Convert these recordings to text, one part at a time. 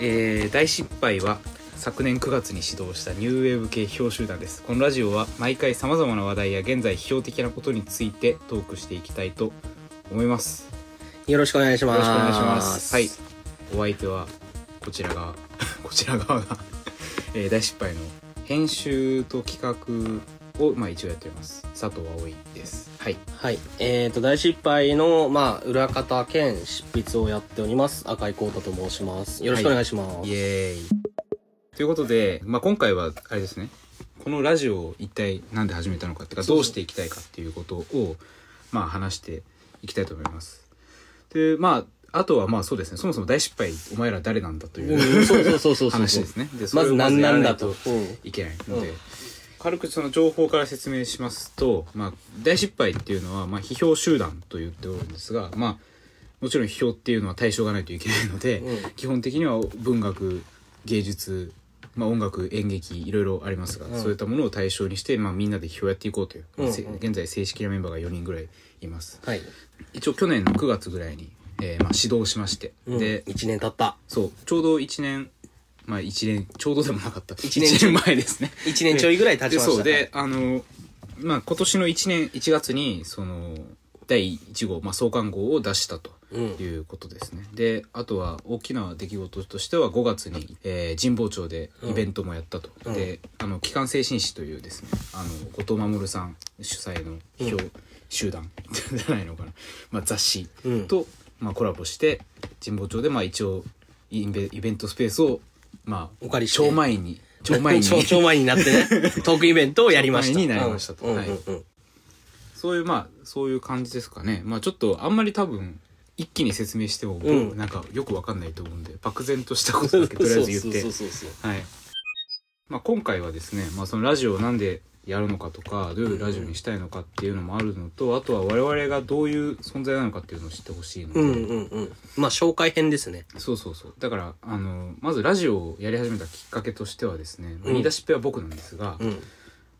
えー大失敗は昨年9月に始動したニューウェーブ系批評集団です。このラジオは毎回さまざまな話題や現在批評的なことについてトークしていきたいと思います。よろしくお願いします。よろしくお願いします。はい。お相手はこちら側 こちら側が、えー大失敗の編集と企画を、まあ、一応やっております。佐藤葵はいはい。えっ、と、大失敗の、まあ、裏方兼執筆をやっております。赤井光太と申します。よろしくお願いします。イエーイということで、まあ、今回はあれですねこのラジオを一体なんで始めたのかっていうかどうしていきたいかっていうことをまあ話していきたいと思いますでまああとはまあそうですねそもそも大失敗お前ら誰なんだという、うん、そうそうそうそうそう。話ですねまず何なんだと。いけないので、うん軽くその情報から説明しますと、まあ、大失敗っていうのは、まあ、批評集団と言っておるんですが、まあ、もちろん批評っていうのは対象がないといけないので、うん。基本的には文学芸術、まあ、音楽演劇いろいろありますが、うん。そういったものを対象にして、まあ、みんなで批評をやっていこうという、うん。うん現在正式なメンバーが4人ぐらいいます。はい。一応去年の9月ぐらいに、えーまあ、指導しまして、うん、で1年経った。そうちょうど1年まあ1年ちょうどでもなかった。一年一年前ですね。1年ちょいぐらい経ちました。でそうで、あのまあ今年の1年1月にその第1号、まあ、創刊号を出したとうん。いうことですね、であとは大きな出来事としては5月に、えー神保町でイベントもやったと、うん。であの機関精神史というですねあの後藤守さん主催の批評集団 じゃないのかな、まあ、雑誌うん。と、まあ、コラボして神保町でまあ一応イベイベントスペースをまあお借りして。超前に超前に。超超前になってね、トークイベントをやりました。超前になりましたと。そういうまあそういう感じですかね。まあちょっとあんまり多分一気に説明しても、うん。なんかよくわかんないと思うんで漠然としたことだけとりあえず言って。はい、まあ、今回はですね、まあ、そのラジオをなんでやるのかとかどういうラジオにしたいのかっていうのもあるのと、あとは我々がどういう存在なのかっていうのを知ってほしいので、うんうんうん。まあ、紹介編ですね。そうそうそうだからあのまずラジオをやり始めたきっかけとしてはですね、まあうん言い出しっぺは僕なんですが、うん。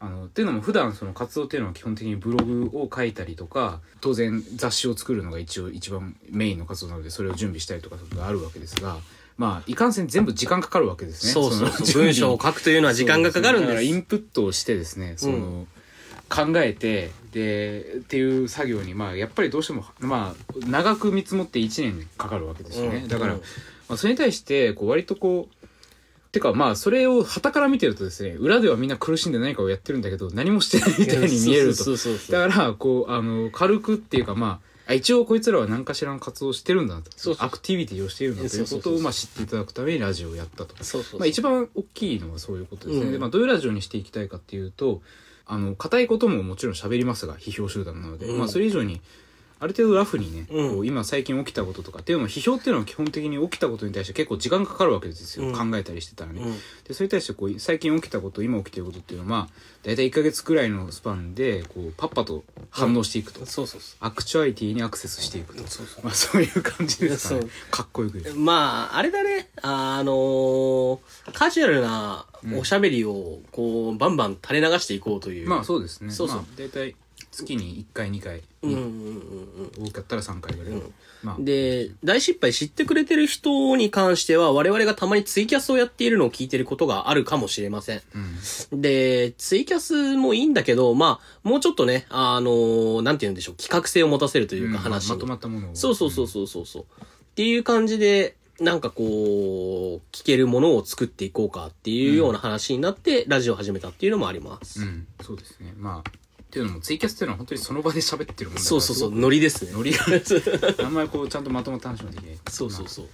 あのっていうのも普段その活動っていうのは基本的にブログを書いたりとか当然雑誌を作るのが一応一番メインの活動なのでそれを準備したりとかがあるわけですがまあいかんせん全部時間かかるわけですねそうそうのそう。文章を書くというのは時間がかかるんだからイです。ンプットをしてですねその、考えてでっていう作業にまあやっぱりどうしてもまあ長く見積もって1年かかるわけですよね、うんだから、うんまあ、それに対してこう割とこうてかまあそれを傍から見てるとですね裏ではみんな苦しんで何かをやってるんだけど何もしてないみたいに見えると。だからこうあの軽くっていうかまああ一応こいつらは何かしらの活動をしてるんだなと。そうそうアクティビティをしているんだということをまあ知っていただくためにラジオをやったと。そうそう。まあ、一番大きいのはそういうことですね、うん。でまあ、どういうラジオにしていきたいかっていうとあの硬いことももちろん喋りますが批評集団なので、うん。まあ、それ以上にある程度ラフにね、うん。こう今最近起きたこととかっていうのも批評っていうのは基本的に起きたことに対して結構時間かかるわけですよ、うん。考えたりしてたらね、うん。でそれに対してこう最近起きたこと今起きてることっていうのはまあ大体1ヶ月くらいのスパンでこうパッパと反応していくと、そうそうそアクチュアリティにアクセスしていくと、う。そうそう。まあ、そういう感じですかね。かっこよく言うまあ、あれだね、あのーカジュアルなおしゃべりを、こう、バンバン垂れ流していこうという。まあそうですね。そうそう。まあ、大体月に1回2回、うんうんうん多かったら3回ぐらい、まあうん。で、大失敗知ってくれてる人に関しては、我々がたまにツイキャスをやっているのを聞いてることがあるかもしれません。うんで、ツイキャスもいいんだけど、まあ、もうちょっとね、あのーなんて言うんでしょう、企画性を持たせるというか話に、ままとまったものをそうそうそうそうそうそう。っていう感じで、なんかこう、聞けるものを作っていこうかっていうような話になって、ラジオを始めたっていうのもあります。うん、そうですねまあっていうのもツイキャスっていうのは本当にその場で喋ってるもんだからそうそうそう、ノリですね。ノリがあんまりこうちゃんとまとまった話もできないそうそうそう。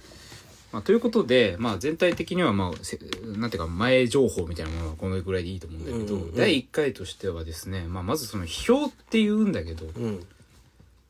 まあ、ということで、まあ、全体的には、まあ、せなんていうか前情報みたいなものはこのぐらいでいいと思うんだけど、うんうんうん第1回としてはですね、まあ、まずその批評って言うんだけど、うん。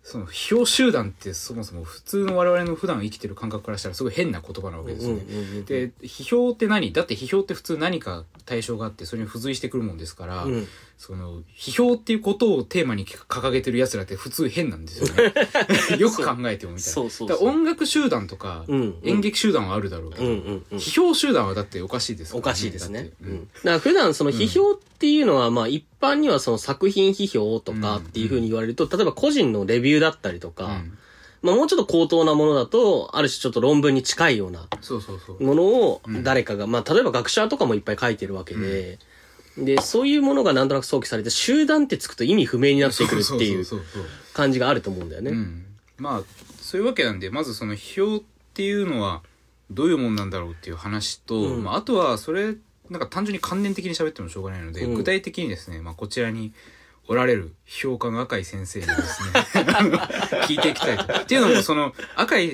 その批評集団ってそもそも普通の我々の普段生きてる感覚からしたらすごい変な言葉なわけですよね。で批評って何？だって批評って普通何か対象があってそれに付随してくるもんですから、うんその批評っていうことをテーマに掲げてる奴らって普通変なんですよね。よく考えてもみたいな。そう。そうそう音楽集団とか、うんうん。演劇集団はあるだろうけど、うんうんうん。批評集団はだっておかしいですからおかしいですね。う。うん。んだから普段その批評っていうのは、まあ一般にはその作品批評とかっていうふうに言われると、例えば個人のレビューだったりとか、まあもうちょっと高等なものだと、ある種ちょっと論文に近いようなものをうん。誰かが、まあ例えば学者とかもいっぱい書いてるわけで、で、そういうものがなんとなく想起されて、集団ってつくと意味不明になってくるっていう感じがあると思うんだよね。うん、まあそういうわけなんでまずその批評っていうのはどういうもんなんだろうっていう話と、うんまあ、あとはそれなんか単純に関連的に喋ってもしょうがないので、うん具体的にですね、まあ、こちらにおられる評価の赤井先生にですね 聞いていきたいと。っていうのもその赤井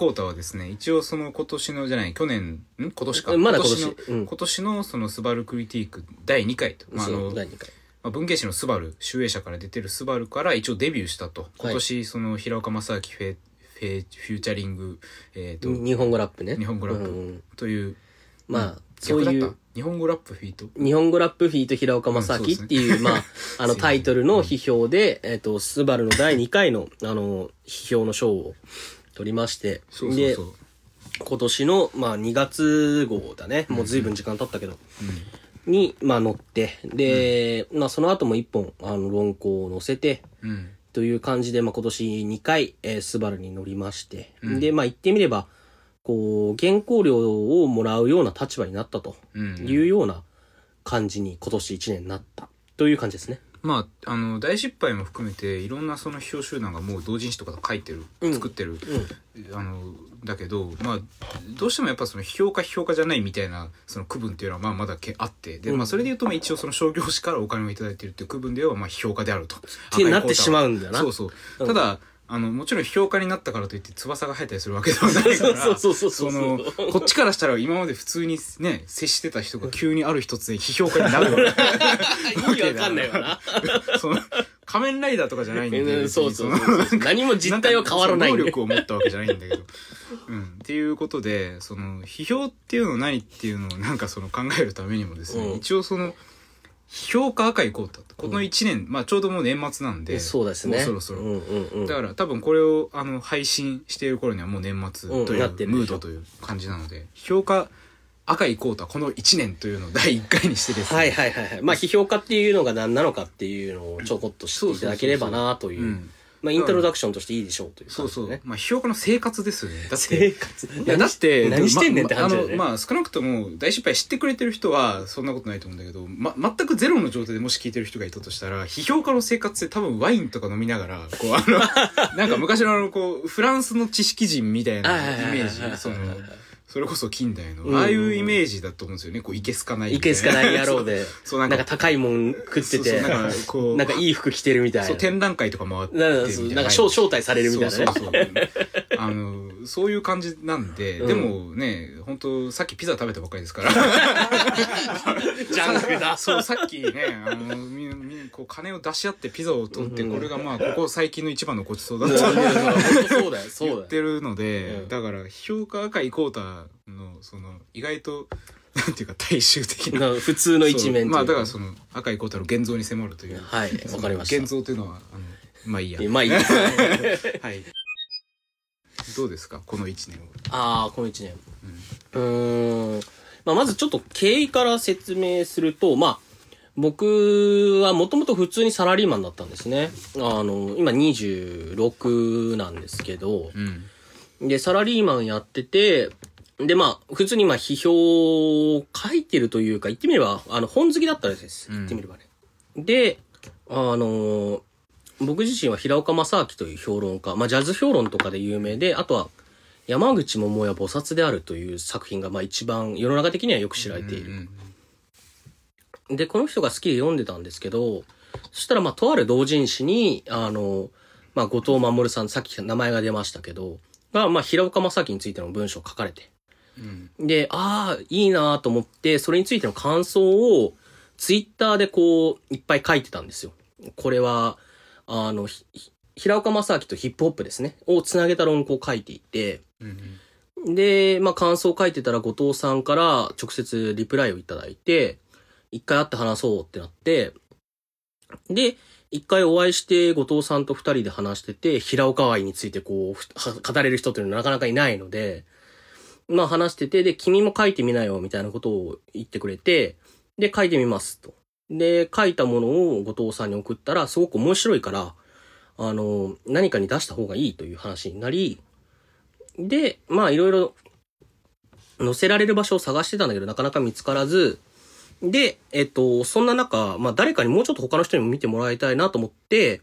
浩太はですね一応その今年のじゃない去年ん？今年か。まだ今年。のうん。今年のそのスバルクリティーク第2回と、まあ、あそうの第二回。まあ、文芸誌のスバル集英社から出てるスバルから一応デビューしたと。今年その平岡正明フェフェフューチャリング、えー、と日本語ラップね。日本語ラップうんというまあ、そう逆だった。いう、日本語ラップフィート。日本語ラップフィート平岡正明っていう、まあ、あのタイトルの批評で、えっ、と、スバルの第2回の、あの、批評の賞を取りまして、そうそうでそ、う、今年の、まあ、2月号だね。もう随分時間経ったけど、うに、まあ、載って、で、まあ、その後も一本、あの、論考を載せて、んうん。という感じで、まあ、今年2回、えースバルに乗りまして、うん。で、まあ、言ってみれば、こう、原稿料をもらうような立場になったとうん。いうような感じに今年1年になった。という感じですね。まああの大失敗も含めていろんなその批評集団がもう同人誌とか書いてる、うん。作ってる、うん。あのだけどまあどうしてもやっぱその批評家批評家じゃないみたいなその区分っていうのはまあまだけあってで、うん。まあ、それで言うとまあ一応その商業誌からお金をいただいてるっていう区分ではまあ批評家であると。っってなってしまうんだよなそうそう、う。んただあのもちろん批評家になったからといって翼が生えたりするわけではない からそうそうそうそうそうのこっちからしたら今まで普通にね接してた人が急にある一つで批評家になるわけ 意味わかんないわな。その仮面ライダーとかじゃないんで、うん別にそうそうのそう。何も実態は変わらない能力を持ったわけじゃないんだけど。うん。っていうことで、その、批評っていうのは何っていうのをなんかその考えるためにもですね、うん一応その、批評家赤いこうたこの1年、まあちょうどもう年末なんで、そうですね。もうそろそろ。うんうんうん。だから多分これをあの配信している頃にはもう年末というムードという感じなので、批評家赤いこうたこの1年というのを 第1回にしてですね、はいはいはいはい。まあ、批評家っていうのが何なのかっていうのをちょこっと知っていただければなというう。んまあ、イントロダクションとしていいでしょうというそうそう。まあ、批評家の生活ですよね。だって、生活。いや、だって、何してんねんってま話だよね。まあの、まあ、少なくとも、大失敗知ってくれてる人は、そんなことないと思うんだけど、ま、全くゼロの状態でもし聞いてる人がいたとしたら、批評家の生活って多分ワインとか飲みながら、こう、あの、なんか昔のあの、こう、フランスの知識人みたいなイメージ、その、それこそ近代の、うんああいうイメージだと思うんですよね。こう、いけすかないいけすかない野郎で、そう、なんか高いもん食ってて、そうそうなんか、こう、なんかいい服着てるみたいそう、な。展覧会とか回ってなんかみたいな。なんか招招待されるみたいなね。そうそう あのそういう感じなんで、うんでもね本当さっきピザ食べたばっかりですからジャンクだ。そうさっきねあのみみこう金を出し合ってピザを取って、うんこれがまあここ最近の一番のごちそうだいとやいや本当そうだよ、そうだよ。言ってるので、うんだから評価赤いコータのその意外と なんていうか大衆的なな普通の一面というそうまあだからその赤いコータの現像に迫るというはい、わかりました。現像というのはあのまあいいやまあいいです。はいどうですかこの一年をああ、この一年。うーん。まあ、まずちょっと経緯から説明すると、まあ、僕はもともと普通にサラリーマンだったんですね。あの、今26なんですけど、うんで、サラリーマンやってて、で、まあ、普通にまあ、批評を書いてるというか、言ってみれば、あの、本好きだったです。うん言ってみればね。で、あの、僕自身は平岡正明という評論家、まあ、ジャズ評論とかで有名で、あとは、山口百恵菩薩であるという作品が、まあ、一番世の中的にはよく知られている。うんで、この人が好きで読んでたんですけど、そしたら、まあ、とある同人誌に、あの、まあ、後藤守さん、さっき名前が出ましたけど、が、まあ、平岡正明についての文章を書かれて。うん。で、ああ、いいなと思って、それについての感想を、ツイッターでこう、いっぱい書いてたんですよ。これは、あの、平岡正明とヒップホップですね、をつなげた論考を書いていて、うんで、まあ、感想を書いてたら後藤さんから直接リプライをいただいて、一回会って話そうってなって、で、一回お会いして後藤さんと二人で話してて、平岡愛についてこう、語れる人っていうのはなかなかいないので、まあ話してて、で、君も書いてみなよみたいなことを言ってくれて、で、書いてみますと。で、書いたものを後藤さんに送ったら、すごく面白いから、あの、何かに出した方がいいという話になり、で、まあいろいろ載せられる場所を探してたんだけど、なかなか見つからず、で、えっと、そんな中、まあ誰かにもうちょっと他の人にも見てもらいたいなと思って、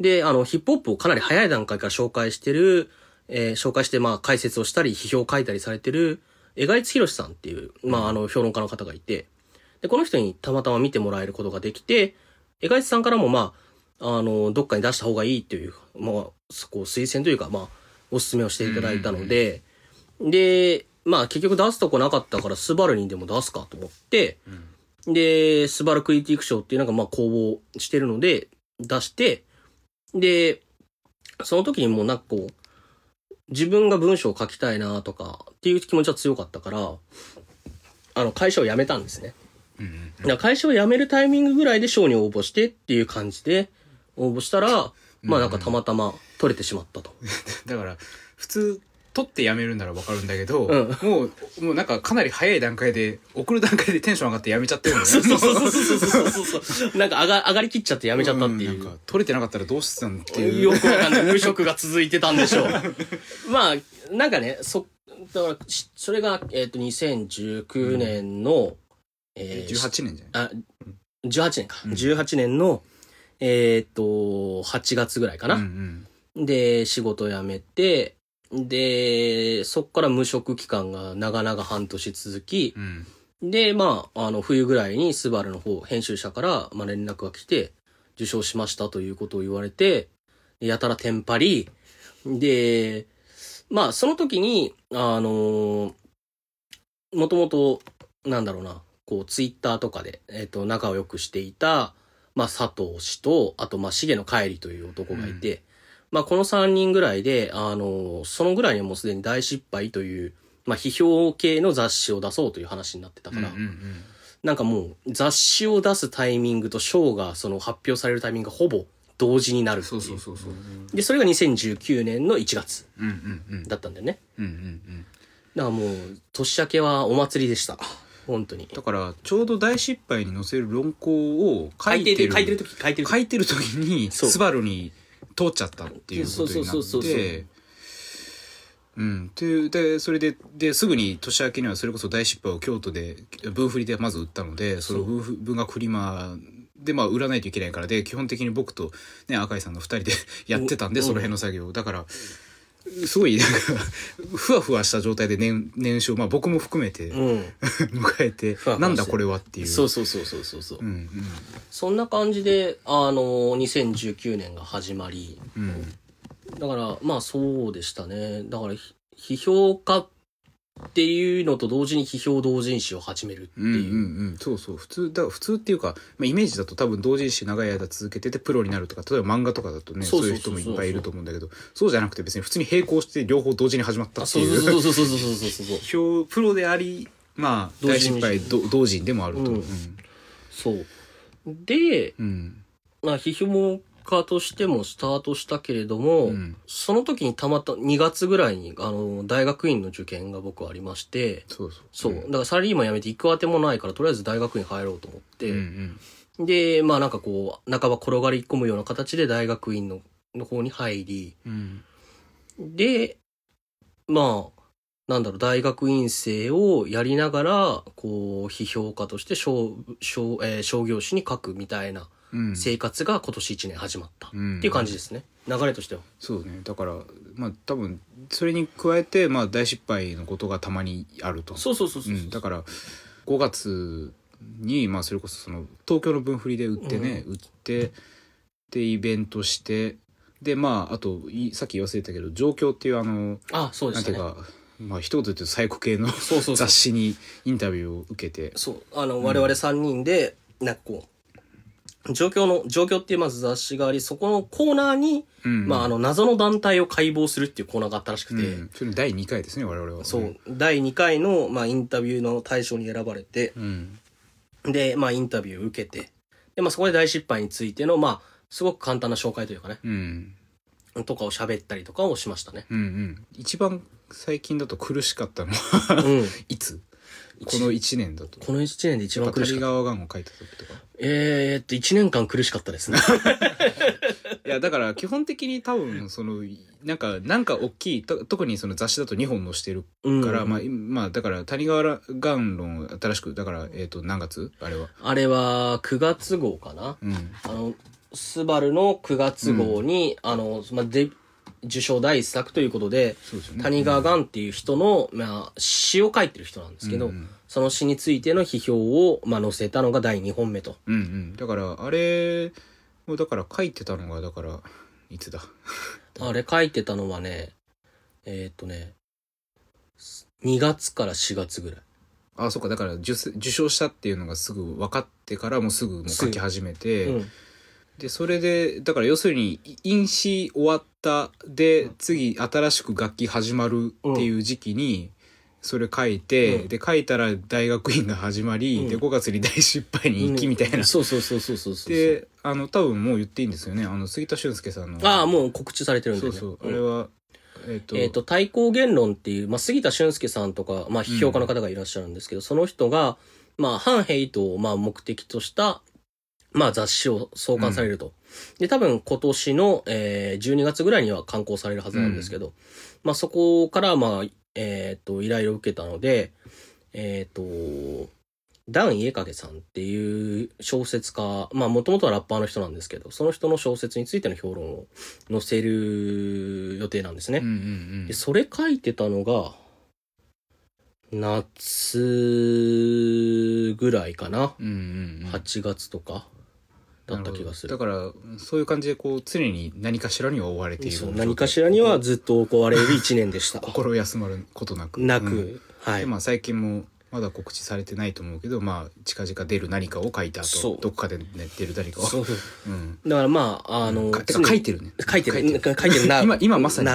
で、あの、ヒップホップをかなり早い段階から紹介してる、えー紹介して、まあ解説をしたり、批評を書いたりされてる、江賀一博さんっていう、まああの、評論家の方がいて、で、この人にたまたま見てもらえることができて、江賀一さんからも、まあ、あの、どっかに出した方がいいっていう、まあ、そこ、推薦というか、まあ、お勧めをしていただいたので、で、まあ結局出すとこなかったから、スバルにでも出すかと思って、で、スバルクリティック賞っていうのがまあ公募してるので、出して、で、その時にもうなんかこう、自分が文章を書きたいなとかっていう気持ちは強かったから、あの、会社を辞めたんですね。うんだ会社を辞めるタイミングぐらいで賞に応募してっていう感じで応募したら、まあなんかたまたま取れてしまったと。だから普通取ってやめるんならわかるんだけど、うんもうもうなんかかなり早い段階で送る段階でテンション上がってやめちゃってるんだよねそうそうそうそうそうそうそう。なんか上が上がりきっちゃって辞めちゃったっていう。んなんか取れてなかったらどうしてたんっていうよくわかんない。無職が続いてたんでしょう。まあ、なんかね、そ、だから、しそれが、えっ、と、2019年の、えー18年じゃない？あ、18年か。うん18年の、えっ、と、8月ぐらいかな。うんで、仕事辞めて、で、そっから無職期間が長々半年続き、うん。うんで、まあ、あの、冬ぐらいにスバルの方、編集者から、まあ、連絡が来て、受賞しましたということを言われて、やたらテンパり、で、まあ、その時に、あのもともと、なんだろうな、こう、ツイッターとかで、えっ、と、仲を良くしていた、まあ、佐藤氏と、あと、まあ、重野帰りという男がいて、まあ、この3人ぐらいで、あのそのぐらいにはもうすでに大失敗という、まあ、批評系の雑誌を出そうという話になってたから、うんうんなんかもう雑誌を出すタイミングと賞がその発表されるタイミングがほぼ同時になるっていそううそうそうそうで、それが2019年の1月だったんだよね。うんうんうんだからもう、年明けはお祭りでした。本当に。だからちょうど大失敗に載せる論考を書書いてる、いてる書いてる時、書いてる時。書いてる時にスバルに通っちゃったっていうことになって。うん。ででそれでですぐに年明けにはそれこそ大失敗を京都で文振りでまず売ったのでその文文学フリマでまあ売らないといけないからで基本的に僕とね赤井さんの2人で やってたんでうんその辺の作業だからすごいなんかふわふわした状態で年 年少まあ僕も含めてうん。迎えてふなんだこれはっていうそうそうそうそうそうそう。うんうんそんな感じで、あの、2019年が始まり、うんだから、まあそうでしたね。だから、ひ批評家っっていうのと同時に批評同人誌を始めるっていう。うんうんうん、そうそう。普通、だ普通っていうか、まあ、イメージだと多分同人誌長い間続けててプロになるとか、例えば漫画とかだとね、そういう人もいっぱいいると思うんだけど、そうじゃなくて別に普通に並行して両方同時に始まったっていう。そうそうそうそうそうそうそう。批評、プロであり、まあ、大失敗 同人でもあると。うん、うん、そう。で、うん、まあ、批評も家としてもスタートしたけれども、うん。その時にたまた2月ぐらいに、あの、大学院の受験が僕はありまして、そうそう。そう。ん。だからサラリーマン辞めて行くあてもないから、とりあえず大学院入ろうと思って、うんで、まあなんかこう、半ば転がり込むような形で大学院のの方に入り、うん。で、まあ、なんだろう、大学院生をやりながら、こう、批評家として商、商、えー商業誌に書くみたいなうん生活が今年1年始まった。うんっていう感じですね。流れとしては。そうねだからまあ多分それに加えてまあ大失敗のことがたまにあるとそうそうそうそう。うん、だから5月に、まあ、それこそその東京の分振りで売ってね、売ってでイベントしてでまああといさっき忘れたけど「状況」っていうあのあ、そうで。なんていうか、まあ一言で言うと最古系のそうそうそう雑誌にインタビューを受けてそう。あの、我々3人で、なんかこう、状況の、状況っていうまず雑誌があり、そこのコーナーに、うん。まあ、あの、謎の団体を解剖するっていうコーナーがあったらしくて、うん、それの第2回ですね我々はそう、第2回の、まあ、インタビューの対象に選ばれて、うん。で、まあ、インタビューを受けて、で、まあ、そこで大失敗についての、まあ、すごく簡単な紹介というかね、うん。とかを喋ったりとかをしましたね。うんうん。一番最近だと苦しかったのはうん。いつ？この1年だと。この1年で一番苦しかった。谷川がんを書いた時とか？えーっと、1年間苦しかったですね。いやだから基本的に多分そのなんかなんか大きいと特にその雑誌だと2本載してるうん。から、まあ、いまあだから谷川岩論新しくだからえっ、と何月？あれは。あれは9月号かな。うん。あの、スバルの9月号に、あの、まあ、で、受賞第一作ということで、ね谷川岩っていう人の、まあ、詩を書いてる人なんですけど、うんうんその詩についての批評を、まあ、載せたのが第2本目と。うんうんだからあれをだから書いてたのがだからいつだ？あれ書いてたのはね、えーっとね、2月から4月ぐらい。あそうかだから受受賞したっていうのがすぐ分かってからもうすぐもう書き始めて、うん。でそれでだから要するに飲酒終わったで次新しく楽器始まるっていう時期にそれ書いて、うん。で書いたら大学院が始まり、うん。で5月に大失敗に行きみたいな、そうそうそうそうそうそう。であの多分もう言っていいんですよね。あの杉田俊介さんの。ああ、もう告知されてるんでね。そうそう、んあれはえっ、と,、えっ、と、対抗言論っていう、まあ、杉田俊介さんとか、まあ、批評家の方がいらっしゃるんですけど、その人が、まあ、反ヘイトを、まあ、目的とした、まあ、雑誌を創刊されると。で、多分、今年の、えー、12月ぐらいには刊行されるはずなんですけど、まあ、そこから、まあ、えっ、と、依頼を受けたので、えっ、と、ダン・イエカゲさんっていう小説家、まあ、もともとはラッパーの人なんですけど、その人の小説についての評論を載せる予定なんですね。うんうんで、それ書いてたのが、夏ぐらいかな。うんうんうんうん8月とかだった気がする。だからそういう感じでこう常に何かしらには追われている。そう何かしらにはずっと追われる1年でした。心休まることなく。なく、うん。はい。でまあ最近もまだ告知されてないと思うけどまあ近々出る何かを書いた後どっかで、ね、出る何かを。そう。そううん。だからまあ、あの、かてか書いてるね。書いてる。書いてる。な。今今まさに。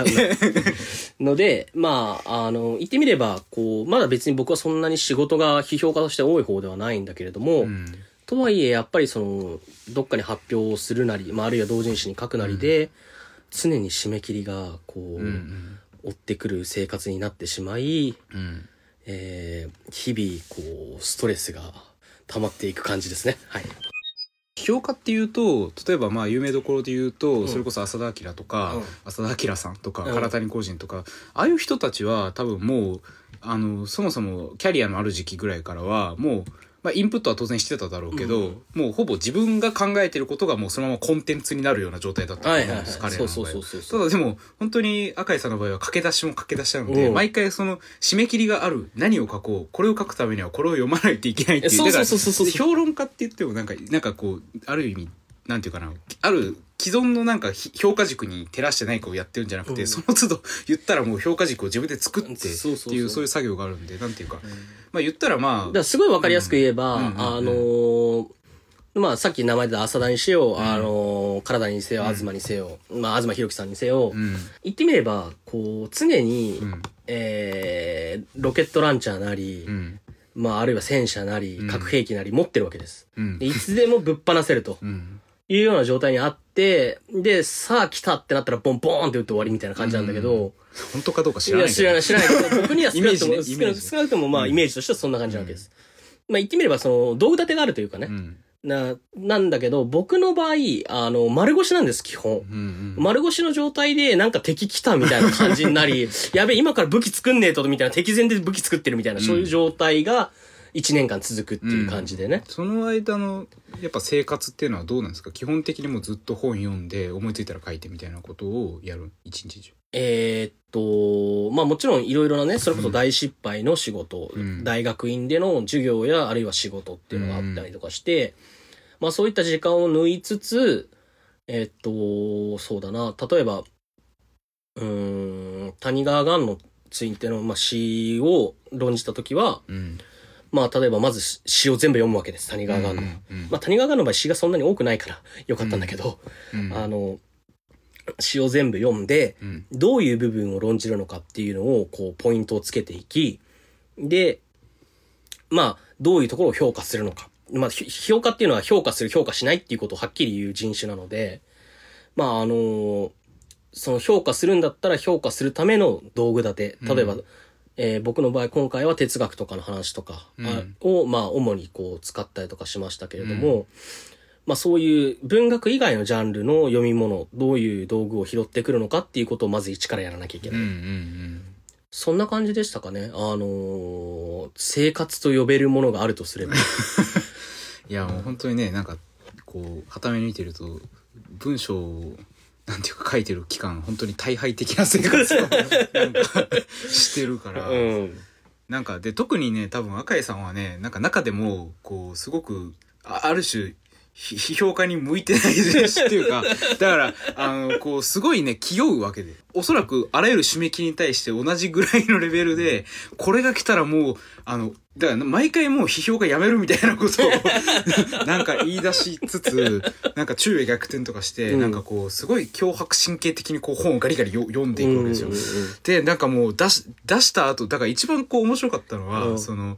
ので、まあ、あの、言ってみれば、こう、まだ別に僕はそんなに仕事が批評家として多い方ではないんだけれども、うんとはいえ、やっぱりその、どっかに発表をするなり、まあ、あるいは同人誌に書くなりで、常に締め切りが、こう、追ってくる生活になってしまい、うん。えー日々、こう、ストレスが溜まっていく感じですね。はい。評価っていうと例えばまあ有名どころで言うと、ん。それこそ浅田明とか、うん。浅田明さんとか、うん。唐谷浩人とかああいう人たちは多分もうあのそもそもキャリアのある時期ぐらいからはもう、まあ、インプットは当然してただろうけど、もうほぼ自分が考えてることがもうそのままコンテンツになるような状態だったと思うんです、彼らの場合そうはそうそうそう。ただでも本当に赤井さんの場合は駆け出しも駆け出しなので、うん。毎回その締め切りがある何を書こうこれを書くためにはこれを読まないといけないっていう。そうそうそうそう評論家って言ってもなんかなんかこうある意味なんていうかなある既存のなんかひ評価軸に照らして何かをやってるんじゃなくて、うん。その都度言ったらもう評価軸を自分で作ってっていうそういう作業があるんでなんていうか、まあ言ったらまだからすごいわかりやすく言えば、うん。うんうんうん。あのーまあさっき名前で浅田にせよ、ん。あのー体にせよ、うん。東にせよ、まあ東博樹さんにせよ、あうん。言ってみれば、こう、常に、うん。えー、ロケットランチャーなり、うん。まああるいは戦車なりうん、核兵器なり持ってるわけです。うん。でいつでもぶっ放せると。うんいうような状態にあって、で、さあ来たってなったらボンボーンって打って終わりみたいな感じなんだけど、本当かどうか知らない知らない、知らないけど、僕には少なくとも、ね少なくともまあ、イメージとしてはそんな感じなわけです。まあ、言ってみれば、その、道具立てがあるというかね、うん。な、なんだけど、僕の場合、あの、丸腰なんです、基本。うんうん丸腰の状態で、なんか敵来たみたいな感じになり、やべえ、今から武器作んねえと、みたいな、敵前で武器作ってるみたいな、そういう状態が、1年間続くっていう感じでね。その間のやっぱ生活っていうのはどうなんですか？基本的にもうずっと本読んで思いついたら書いてみたいなことをやる？一日中。えーっと、まあもちろんいろいろなね、それこそ大失敗の仕事、うん。大学院での授業やあるいは仕事っていうのがあったりとかして、まあそういった時間を抜いつつ、えーっと、そうだな、例えば、うーん、谷川岩のついての、まあ、詩を論じたときは、うんまあ例えばまず詩を全部読むわけです、谷川岩の。うんまあ谷川岩の場合詩がそんなに多くないから よかったんだけど、うんあの、詩を全部読んで、うんどういう部分を論じるのかっていうのを、こう、ポイントをつけていき、で、まあ、どういうところを評価するのか。まあ、ひ評価っていうのは評価する、評価しないっていうことをはっきり言う人種なので、まあ、あのその評価するんだったら評価するための道具立て。例えば、えー僕の場合、今回は哲学とかの話とか、あを、まあ、主にこう、使ったりとかしましたけれども、まあそういう文学以外のジャンルの読み物、どういう道具を拾ってくるのかっていうことをまず一からやらなきゃいけない。うんうんうんそんな感じでしたかね。あのー生活と呼べるものがあるとすれば。いやもう本当にねなんかこうはために見てると文章をなんていうか書いてる期間本当に大敗的な生活をなんかしてるから、うん。なんかで特にね多分赤井さんはねなんか中でもこうすごくあある種ひ批 評家に向いてないしっていうか だからあのこうすごいね気負うわけで。おそらくあらゆる締め切りに対して同じぐらいのレベルでこれが来たらもうあのだから毎回もう批評家やめるみたいなことを なんか言い出しつつなんか昼夜逆転とかして、うん。なんかこうすごい脅迫神経的にこう本をガリガリよ読んでいくわけですよ。でなんかもう出し出した後だから一番こう面白かったのは、うん。その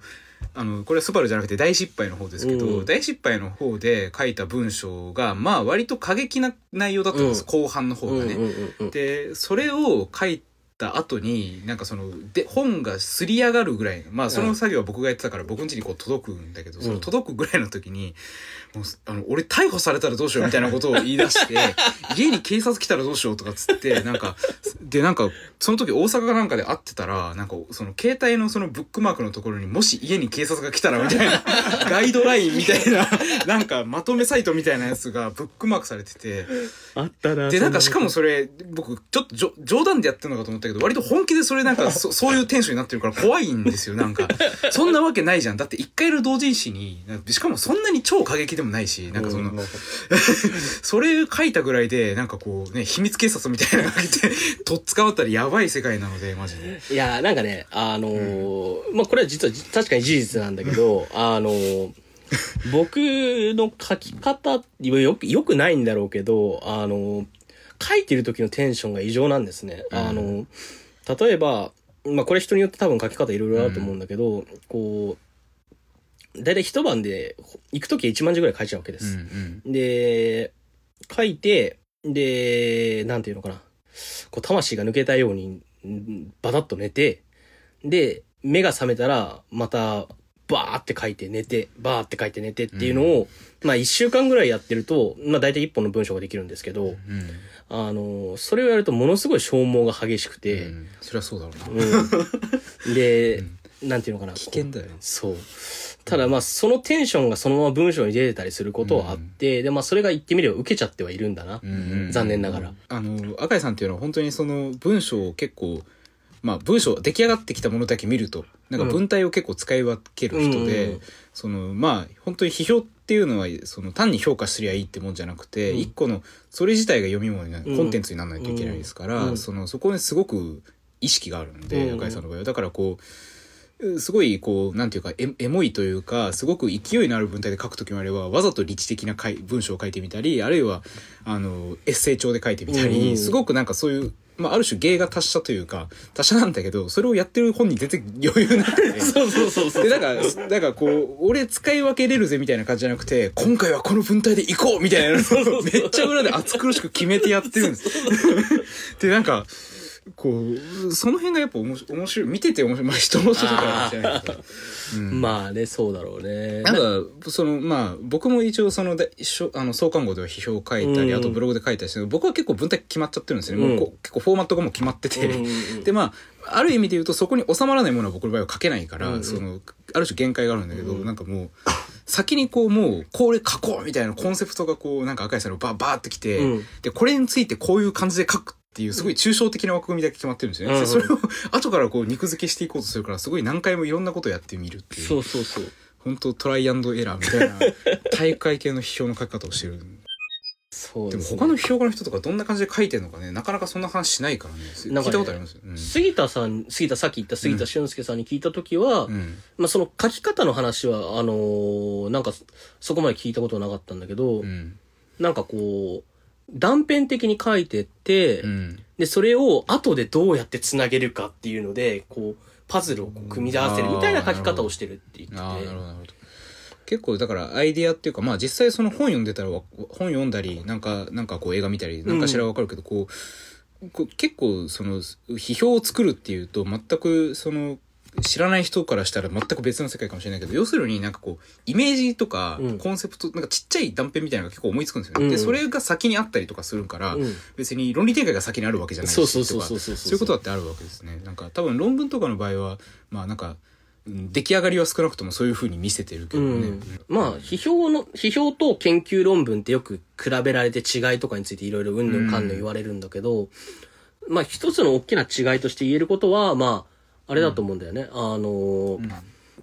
あのこれはスバルじゃなくて大失敗の方ですけど、うん。大失敗の方で書いた文章がまあ割と過激な内容だったんです、うん。後半の方がね。でそれを書いた後になんかそので本がすり上がるぐらいまあその作業は僕がやってたから僕ん家にこう届くんだけど、その届くぐらいの時にもうあの俺逮捕されたらどうしようみたいなことを言い出して 家に警察来たらどうしようとかっつってなんかでなんかその時大阪かなんかで会ってたらなんかその携帯のそのブックマークのところにもし家に警察が来たらみたいな ガイドラインみたいななんかまとめサイトみたいなやつがブックマークされてて。あったな。で、なんかしかもそそれ、僕、ちょっとじょ冗談でやってるのかと思ったけど、割と本気でそれなんか、そそういうテンションになってるから怖いんですよ、なんか。そんなわけないじゃん。だって一回の同人誌に、しかもそんなに超過激でもないし、なんかその、それ書いたぐらいで、なんかこうね、秘密警察みたいなのがいて、とっ捕まったらやばい世界なので、マジで。いや、なんかね、あのーまあ、これは実は確かに事実なんだけど、あのー僕の書き方、よく、よくないんだろうけど、あのー書いてる時のテンションが異常なんですね。うんあのー例えば、まあ、これ人によって多分書き方いろいろあると思うんだけど、こう、だいたい一晩で、行く時は1万字ぐらい書いちゃうわけでうんす。うん。で、書いて、で、なんていうのかな。こう、魂が抜けたように、んバタッと寝て、で、目が覚めたら、また、バーって書いて寝て、バーって書いて寝てっていうのを、まあ一週間ぐらいやってると、まあ大体一本の文章ができるんですけど、うん。あの、それをやるとものすごい消耗が激しくうて、ん。そりゃそうだろうな。うん、で、なんていうのかな。危険だよ。ね。そう。ただまあそのテンションがそのまま文章に出てたりすることはあって、でまあそれが言ってみれば受けちゃってはいるんだな。残念ながら。あの赤井さんっていうのは本当にその文章を結構まあ文章出来上がってきたものだけ見るとなんか文体を結構使い分ける人で、うんそのまあ本当に批評っていうのはその単に評価すりゃいいってもんじゃなくて、うん。一個のそれ自体が読み物になる、うん。コンテンツにならないといけないですから、うん。そのそこにすごく意識があるんで、うん。赤井さんの場合は。だからこうすごいこうなんていうかエエモいというかすごく勢いのある文体で書くときもあればわざと理知的な文章を書いてみたりあるいはあのエッセイ調で書いてみたり、すごくなんかそういう、まあ、ある種芸が達者というか達者なんだけどそれをやってる本に全然余裕なくて。そうそうそうそう。で、だから、だからこう、俺使い分けれるぜみたいな感じじゃなくて、今回はこの文体で行こうみたいなのをめっちゃ裏で熱苦しく決めてやってるんです。で、なんか、こう、その辺がやっぱ面白面白い。見てて面白い。まあ人の人とかじゃないですか。うんまあね、そうだろうね。なんか、その、まあ、僕も一応、その、だしょあの、創刊号では批評を書いたり、うんあとブログで書いたりしてる僕は結構文体決まっちゃってるんですよね。うんもうこう結構フォーマットがもう決まってて。うんうんうんで、まあ、ある意味で言うと、そこに収まらないものは僕の場合は書けないから、うんうんその、ある種限界があるんだけど、うんなんかもう、先にこう、もう、これ書こうみたいなコンセプトがこう、なんか赤井さんのバーバーってきて、うんで、これについてこういう感じで書くっていう、すごい抽象的な枠組みだけ決まってるんですよね。うん。でそれを 後からこう、肉付けしていこうとするから、すごい何回もいろんなことをやってみるっていう。そうそうそう。本当トライアンドエラーみたいな。大会系の批評の書き方をしてる。そうでも他の批評家の人とかどんな感じで書いてるのかねなかなかそんな話しないからね。聞いたことありますよ、うん。杉田さん、杉田、さっき言った杉田俊介さんに聞いたときは、うん。まあその書き方の話は、あのーなんかそこまで聞いたことなかったんだけど、うん。なんかこう、断片的に書いてって、うん。で、それを後でどうやって繋げるかっていうので、こう、パズルを組み合わせるみたいな書き方をしてるって言ってて。結構だからアイディアっていうかまあ実際その本読んでたらわ本読んだりなんかなんかこう映画見たりなんかしらわかるけど、こうこう結構その批評を作るっていうと全くその知らない人からしたら全く別の世界かもしれないけど要するになんかこうイメージとかうん。コンセプト、なんかちっちゃい断片みたいなのが結構思いつくんですよね、うん。でそれが先にあったりとかするから、うん。別に論理展開が先にあるわけじゃないしそうそうそうそうそうそういうことだってあるわけですね。なんか多分論文とかの場合はまあなんかうん出来上がりは少なくともそういうふうに見せてるけどね、うん、まあ、批評の、批評と研究論文ってよく比べられて違いとかについていろいろうんぬんかんぬん言われるんだけど、まあ一つの大きな違いとして言えることは、まあ、あれだと思うんだよね。あのーうん。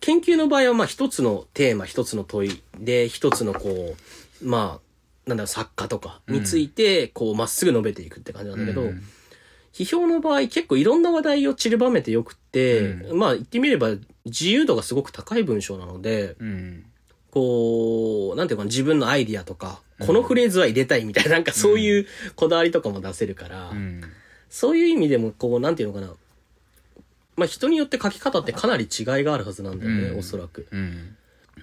研究の場合はまあ一つのテーマ、一つの問いで、一つのこう、まあ、なんだろう、作家とかについて、こう、まっすぐ述べていくって感じなんだけど、うん。批評の場合結構いろんな話題を散りばめてよくって、うまあ言ってみれば自由度がすごく高い文章なので、うん。こう、なんていうかな自分のアイディアとか、このフレーズは入れたいみたいな、なんかそういうこだわりとかも出せるから、うん。そういう意味でも、こう、なんていうのかな。まあ人によって書き方ってかなり違いがあるはずなんだよね、うん。おそらく。うん。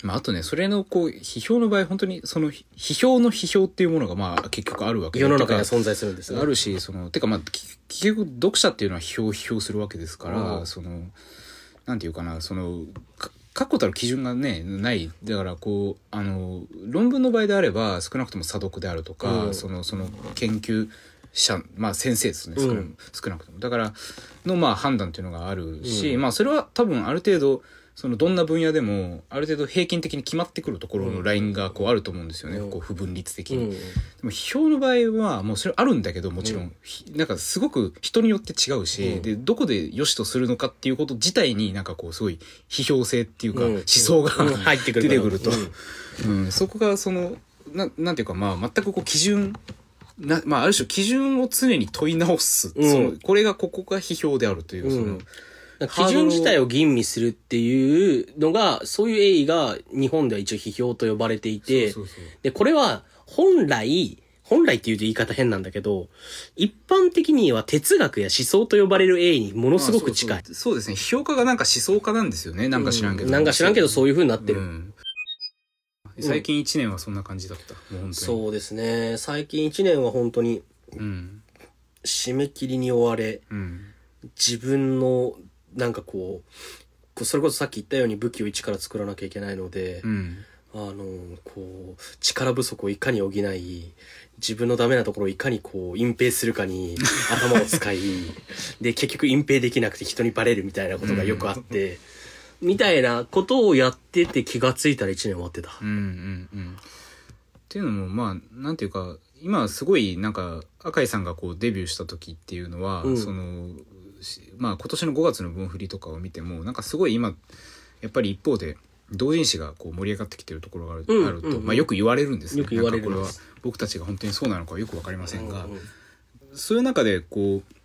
まあ、あとねそれのこう批評の場合本当にその批評の批評っていうものがまあ結局あるわけで。世の中には存在するんですね。あるしそのてかまあき結局読者っていうのは批評を批評するわけですから、うん。そのなんていうかなそのか確固たる基準がねない。だからこうあの論文の場合であれば少なくとも査読であるとか、うん。そのその研究者まあ先生ですね少な,、うん少なくとも。だからのまあ判断っていうのがあるし、うん。まあそれは多分ある程度そのどんな分野でもある程度平均的に決まってくるところのラインがこうあると思うんですよね、うん。こう不分率的に。うん。でも批評の場合はもうそれあるんだけどもちろん、うん。ひなんかすごく人によって違うし、うん。でどこで良しとするのかっていうこと自体になんかこうすごい批評性っていうか、うん。思想が、うん。入ってくる出てくると、うん。うん。そこがそのななんていうかまあ全くこう基準なまあ、ある種基準を常に問い直す、うん。そのこれがここが批評であるという、そのうん基準自体を吟味するっていうのが、そういう営が日本では一応批評と呼ばれていて、で、これは本来、本来っていうと言い方変なんだけど、一般的には哲学や思想と呼ばれる営にものすごく近い。まあそうですね。批評家がなんか思想家なんですよね。なんか知らんけど、うなんか知らんけどそういう風になってる。うん最近1年はそんな感じだった。もう本当に。そうですね。最近一年は本当にうん。締め切りに追われ、うん。自分の、なんかこう、こうそれこそさっき言ったように武器を一から作らなきゃいけないので、うん。あの、こう、力不足をいかに補い、自分のダメなところをいかにこう、隠蔽するかに 頭を使い、で、結局隠蔽できなくて人にバレるみたいなことがよくあって、みたいなことをやってて気がついたら一年終わってた。うんうんうん。っていうのもまあなんていうか今すごいなんか赤井さんがこうデビューした時っていうのは、うん。そのしまあ今年の5月の分振りとかを見てもなんかすごい今やっぱり一方で同人誌がこう盛り上がってきてるところがある,、うんあると、まあ、よく言われるんですね。よく言われる。これは僕たちが本当にそうなのかはよく分かりませんが、うんうん。そういう中でこう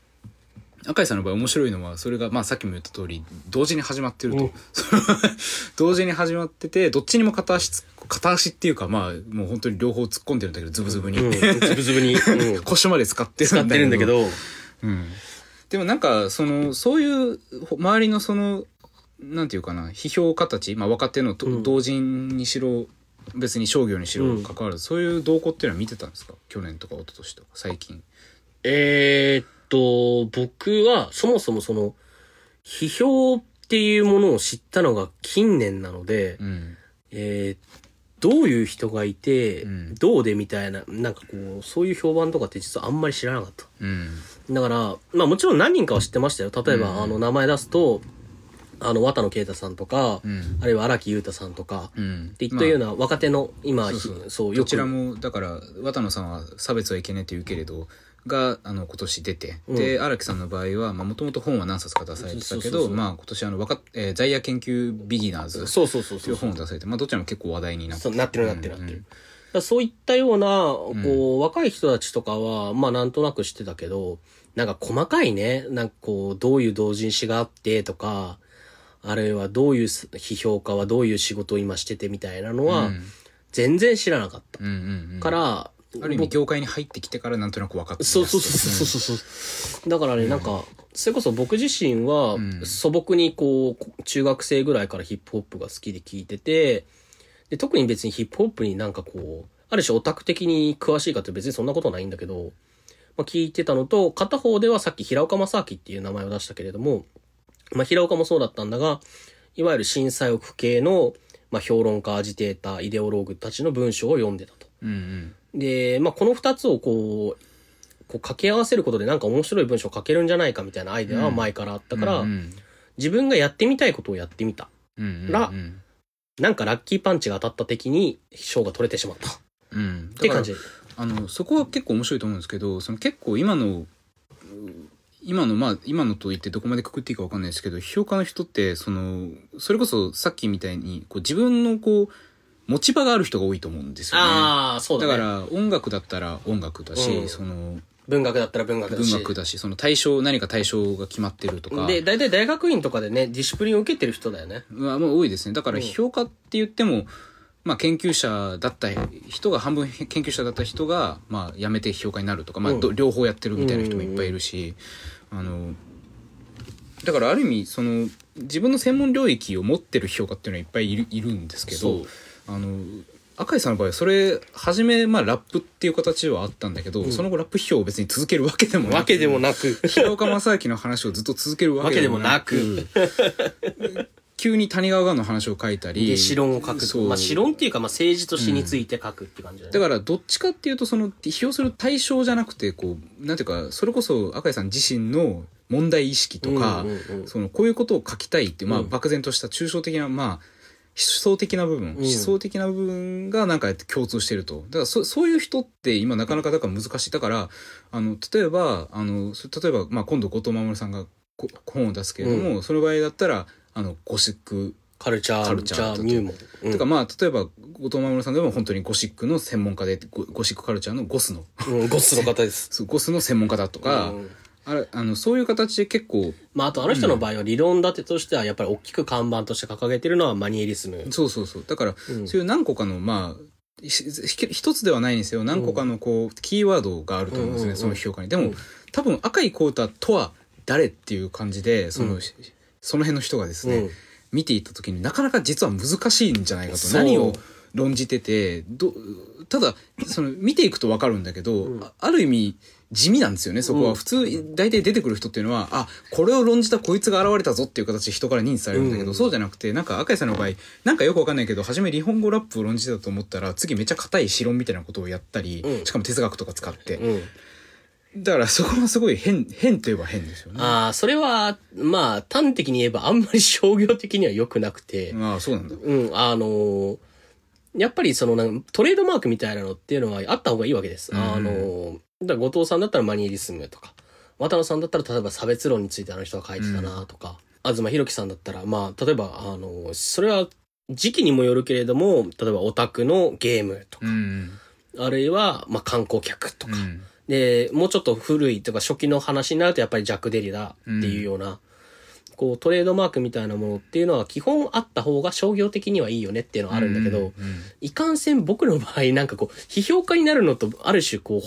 赤井さんの場合面白いのはそれがまあさっきも言った通り同時に始まってると、同時に始まっててどっちにも片足つ片足っていうかまあもう本当に両方突っ込んでるんだけどズブズブに、うん、ズブズブに、うん。腰まで使って使ってるんだけど、うん、でもなんかそのそういうほ周りのそのなんていうかな批評家たち、まあ、若手のとうん。同人にしろ別に商業にしろうん関わらず、そういう動向っていうのは見てたんですか？去年とか一昨年とか最近。えーっと、僕はそもそもその、批評っていうものを知ったのが近年なので、うん。えーどういう人がいて、うん。どうでみたいな、なんかこう、そういう評判とかって実はあんまり知らなかった。うん。だから、まあもちろん何人かは知ってましたよ。例えば、うん。あの、名前出すと、あの、綿野啓太さんとか、うん。あるいは荒木優太さんとか、うん。っていったような若手の、今、そうそう。そう、どちらもだから綿野さんは差別はいけないと言うけれどがあの今年出て、うん。で荒木さんの場合はもともと本は何冊か出されてたけどそうそうそうまあ今年あの若、えー、在野研究ビギナーズそうそうそうそうという。本を出されてまあどちらも結構話題になって。そうなってるなってるなってる。そういったような、こう、若い人たちとかは、まあなんとなく知ってたけど、なんか細かいね、なんかこう、どういう同人誌があってとか、あるいはどういう批評家はどういう仕事を今しててみたいなのは、うん。全然知らなかった。うんうんうん。から、ある意味業界に入ってきてからなんとなく分かってそうそうそうそうそうそう。だからね、なんか、それこそ僕自身はうん素朴にこう、中学生ぐらいからヒップホップが好きで聞いてて、で、特に別にヒップホップになんかこう、ある種オタク的に詳しいかって別にそんなことないんだけど、まあ聞いてたのと、片方ではさっき平岡正明っていう名前を出したけれども、まあ、平岡もそうだったんだが、いわゆる震災を系の、まあ、評論家、アジテーター、イデオローグたちの文章を読んでたと。うんうんで、まあ、この二つをこう、こう掛け合わせることでなんか面白い文章を書けるんじゃないかみたいなアイデアは前からあったから、うん自分がやってみたいことをやってみた。うんうんらうんなんかラッキーパンチが当たった敵に賞が取れてしまった。っうんて感じ。あのそこは結構面白いと思うんですけどその結構今の今のまあ今のと言ってどこまでくくっていいかわかんないですけど批評家の人ってそのそれこそさっきみたいにこう自分のこう持ち場がある人が多いと思うんですよね。ああ、そうだね。だから音楽だったら音楽だし、うんその文学だったら文学だ文し。学だしその対象何か対象が決まってるとかで、大体大学院とかでね、ディシプリンを受けてる人だよね。はもう多いですねだから評家って言っても、まあ、研究者だった人が半分研究者だった人が、まあ、辞めて批評家になるとか、まあうんど両方やってるみたいな人もいっぱいいるし、あのだからある意味その自分の専門領域を持ってる批評家っていうのはいっぱいいるいるんですけどあの赤井さんの場合はそれ初め、まあ、ラップっていう形はあったんだけど、その後ラップ批評を別に続けるわけでもなくわけでもなく。平岡正明の話をずっと続けるわけでもなくわ急に谷川がの話を書いたりで、詩論を書くそう。まあ、詩論っていうか、まあ、政治と詩について書くって感じだね。だからどっちかっていうとその批評する対象じゃなくてこうなんていうかそれこそ赤井さん自身の問題意識とか、うんうんうん。そのこういうことを書きたいっていう、まあ、うん。漠然とした抽象的なまあ思想的な部分、ん。思想的な部分がなんか共通してると。だからそそういう人って今なかなかだから難しい。だからあの例えばあのそ例えば、まあ、今度後藤守さんがこ本を出すけれども、その場合だったらあのゴシックカルチャー、カルチャーじゃあ入門。うん。とかまあ例えば後藤守さんでも本当にゴシックの専門家でゴゴシックカルチャーのゴスの。うん、ゴスの方です。ゴスの専門家だとか、うんあれあのそういう形で結構まあ、あとあの人の場合は理論立てとしては、やっぱり大きく看板として掲げてるのはマニエリスム。そうそうそう。だから、うん。そういう何個かのまあひひ一つではないんですよ。何個かのこう、キーワードがあると思うんですね、うん。うんうんその評価に。でも、うん。多分赤井浩太とは誰っていう感じでその,、うん。その辺の人がですね、うん。見ていった時になかなか実は難しいんじゃないかと。そう。何を論じててどただその見ていくと分かるんだけど、うん。あある意味地味なんですよねそこは、うん普通大体出てくる人っていうのはあこれを論じたこいつが現れたぞっていう形で人から認知されるんだけど、うんそうじゃなくてなんか赤井さんの場合なんかよく分かんないけど初め日本語ラップを論じてたと思ったら次めっちゃ硬い詩論みたいなことをやったり、うんしかも哲学とか使って、うん。だからそこはすごい変変といえば変ですよね。ああ、それは、まあ、端的に言えばあんまり商業的には良くなくて、ああそうなんだ。うん、あのーやっぱりそのなんかトレードマークみたいなのっていうのはあった方がいいわけです。うんあのーだ後藤さんだったらマニエリスムとか、渡野さんだったら例えば差別論についてあの人が書いてたなとか、東博樹さんだったら、まあ、例えば、あのーそれは時期にもよるけれども、例えばオタクのゲームとか、うんあるいは、まあ、観光客とか、うん。で、もうちょっと古いとか初期の話になるとやっぱりジャック・デリダっていうような、こうトレードマークみたいなものっていうのは基本あった方が商業的にはいいよねっていうのはあるんだけど、うんうん。いかんせん僕の場合なんかこう、批評家になるのとある種こう、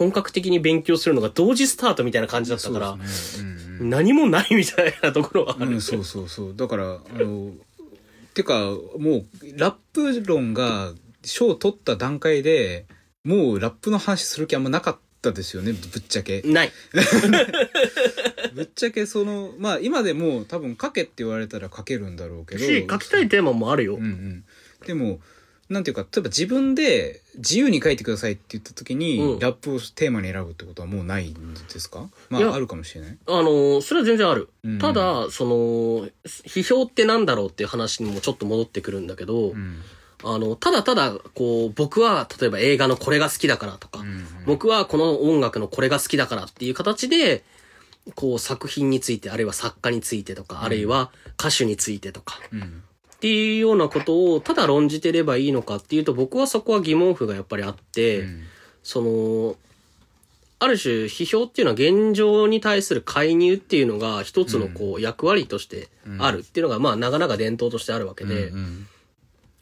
本格的に勉強するのが同時スタートみたいな感じだったから、ねうんうん何もないみたいなところはある。うん、そうそうそうだからあのてかもうラップ論が賞を取った段階でもうラップの話する気あんまなかったですよねぶっちゃけない。ぶっちゃけそのまあ今でも多分書けって言われたら書けるんだろうけどし、書きたいテーマもあるよ。うんうんでもなんていうか例えば自分で自由に書いてくださいって言った時に、うん。ラップをテーマに選ぶってことはもうないんですか？まいやああるかもしれない。あの、それは全然ある。うん。ただ、その、批評ってなんだろうっていう話にもちょっと戻ってくるんだけど、うん。あの、ただただ、こう、僕は、例えば映画のこれが好きだからとか、うん。僕はこの音楽のこれが好きだからっていう形で、こう、作品について、あるいは作家についてとか、あるいは歌手についてとか、うんっていうようなことを、ただ論じてればいいのかっていうと、僕はそこは疑問符がやっぱりあって、うん。その、ある種、批評っていうのは現状に対する介入っていうのが一つのこう役割としてあるっていうのが、まあ、なかなか伝統としてあるわけで、うん。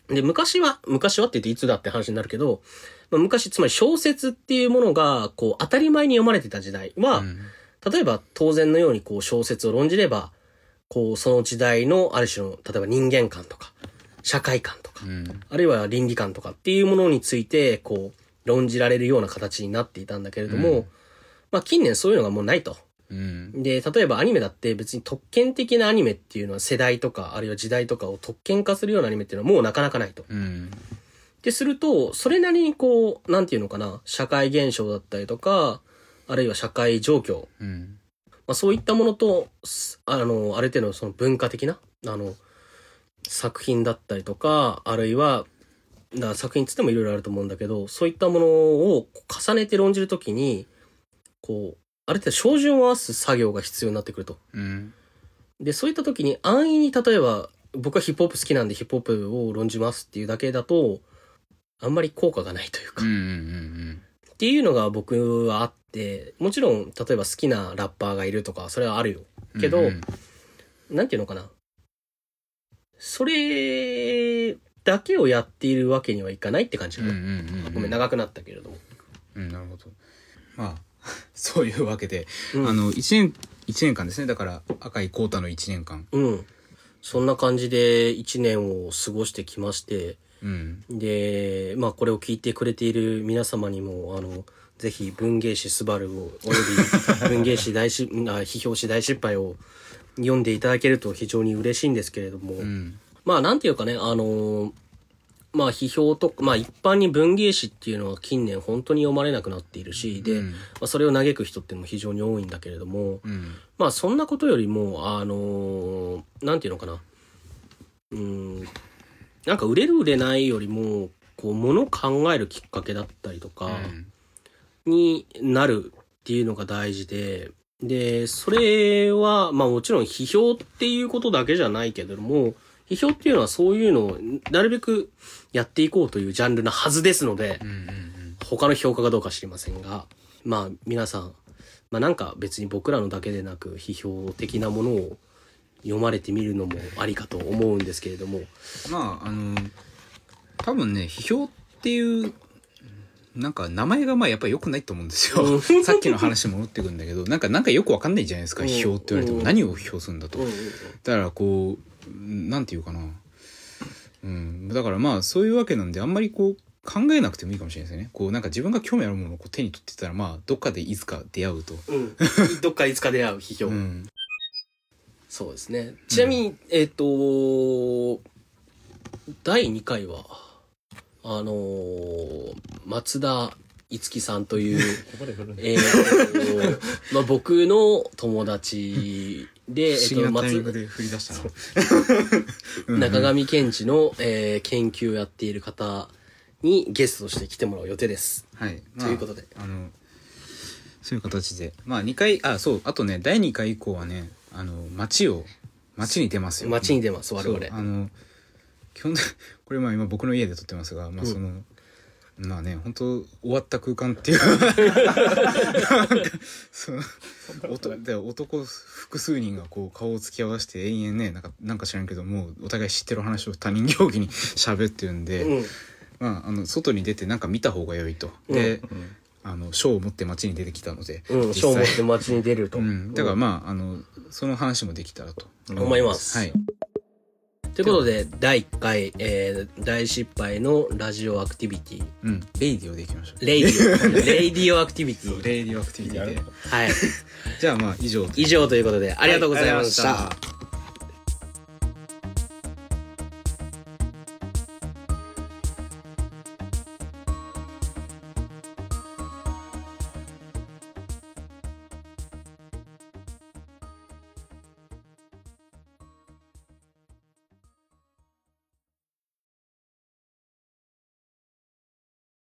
で、昔は、昔はって言っていつだって話になるけど、まあ、昔、つまり小説っていうものが、こう、当たり前に読まれてた時代は、うん。例えば当然のようにこう小説を論じれば、こう、その時代のある種の、例えば人間観とか、社会観とか、うん。あるいは倫理観とかっていうものについて、こう、論じられるような形になっていたんだけれども、うん。まあ近年そういうのがもうないと。うん。で、例えばアニメだって別に特権的なアニメっていうのは世代とか、あるいは時代とかを特権化するようなアニメっていうのはもうなかなかないと。うん。で、すると、それなりにこう、なんていうのかな、社会現象だったりとか、あるいは社会状況、うんまあそういったものと、すあの、ある程度のその文化的な、あの、作品だったりとか、あるいは、だ作品つってもいろいろあると思うんだけど、そういったものを重ねて論じるときに、こう、ある程度照準を合わす作業が必要になってくると。うん。で、そういった時に安易に例えば、僕はヒップホップ好きなんでヒップホップを論じますっていうだけだと、あんまり効果がないというか、うんうんっていうのが僕はあって、もちろん、例えば好きなラッパーがいるとか、それはあるよ。うんけどうんなんていうのかな。それだけをやっているわけにはいかないって感じかな。うんうんうんうんごめん、長くなったけれども。うんなるほどまあ そういうわけで、うんあの1年一年間ですねだから赤いコータの1年間うん。そんな感じで一年を過ごしてきまして、うん。で、まあこれを聞いてくれている皆様にも、あの、ぜひ文芸誌スバルを、および 文芸誌大し、あ批評誌大失敗を読んでいただけると非常に嬉しいんですけれども、うん。まあなんていうかね、あのまあ批評と、まあ一般に文芸誌っていうのは近年本当に読まれなくなっているし、で、うん。まあそれを嘆く人っていうのも非常に多いんだけれども、うん。まあそんなことよりも、あのなんていうのかな。うん、なんか売れる売れないよりも、こう、ものを考えるきっかけだったりとか、になるっていうのが大事で、で、それは、まあもちろん批評っていうことだけじゃないけれども、批評っていうのはそういうのをなるべくやっていこうというジャンルなはずですので、他の評価がどうか知りませんが、まあ皆さん、まあなんか別に僕らのだけでなく批評的なものを読まれてみるのもありかと思うんですけれども、まああの多分ね批評っていうなんか名前がまあやっぱり良くないと思うんですよ、うん。さっきの話に戻ってくるんだけどなんかなんかよくわかんないじゃないですか、うん。批評って言われてもうん何を批評するんだと、だからこうなんていうかな。うん。だからまあそういうわけなんであんまりこう考えなくてもいいかもしれないですよね。こうなんか自分が興味あるものをこう手に取ってたらまあどっかでいつか出会うと、うん、どっかいつか出会う批評。うん、そうですね。ちなみに、えっ、と、第2回は、あのー松田五木さんという、えーとまあ、僕の友達で、えっ、不思議と、なタイミング松、で振り出したなう。ん 中上健治の、えー研究をやっている方にゲストとして来てもらう予定です。はい、まあということで。あのそういう形で。まあ2回あそう。あとね第2回以降はねあの街を街に出ますよ。街に出ます、我々。そうあの基本的 これまあ今僕の家で撮ってますがまあうん。その、まあね本当終わった空間っていう。なんかその男で男複数人がこう顔を突き合わせて延々ねなんかなんか知らんけどもうお互い知ってる話を他人行儀に 喋ってるんで、うん。まあ、あの外に出てなんか見た方が良いと。で、あの賞を持って街に出てきたので、うん、実賞を持って街に出ると。うん、だからまああのその話もできたらと思いますはい。ということで、第1回、えー、大失敗の Radio-Activity。うん。レイディオでいきましょう。 Radio、Radio-Activity。Radio-Acti vity で。はい。じゃあまあ以上。以上ということで、ありがとうございました。はい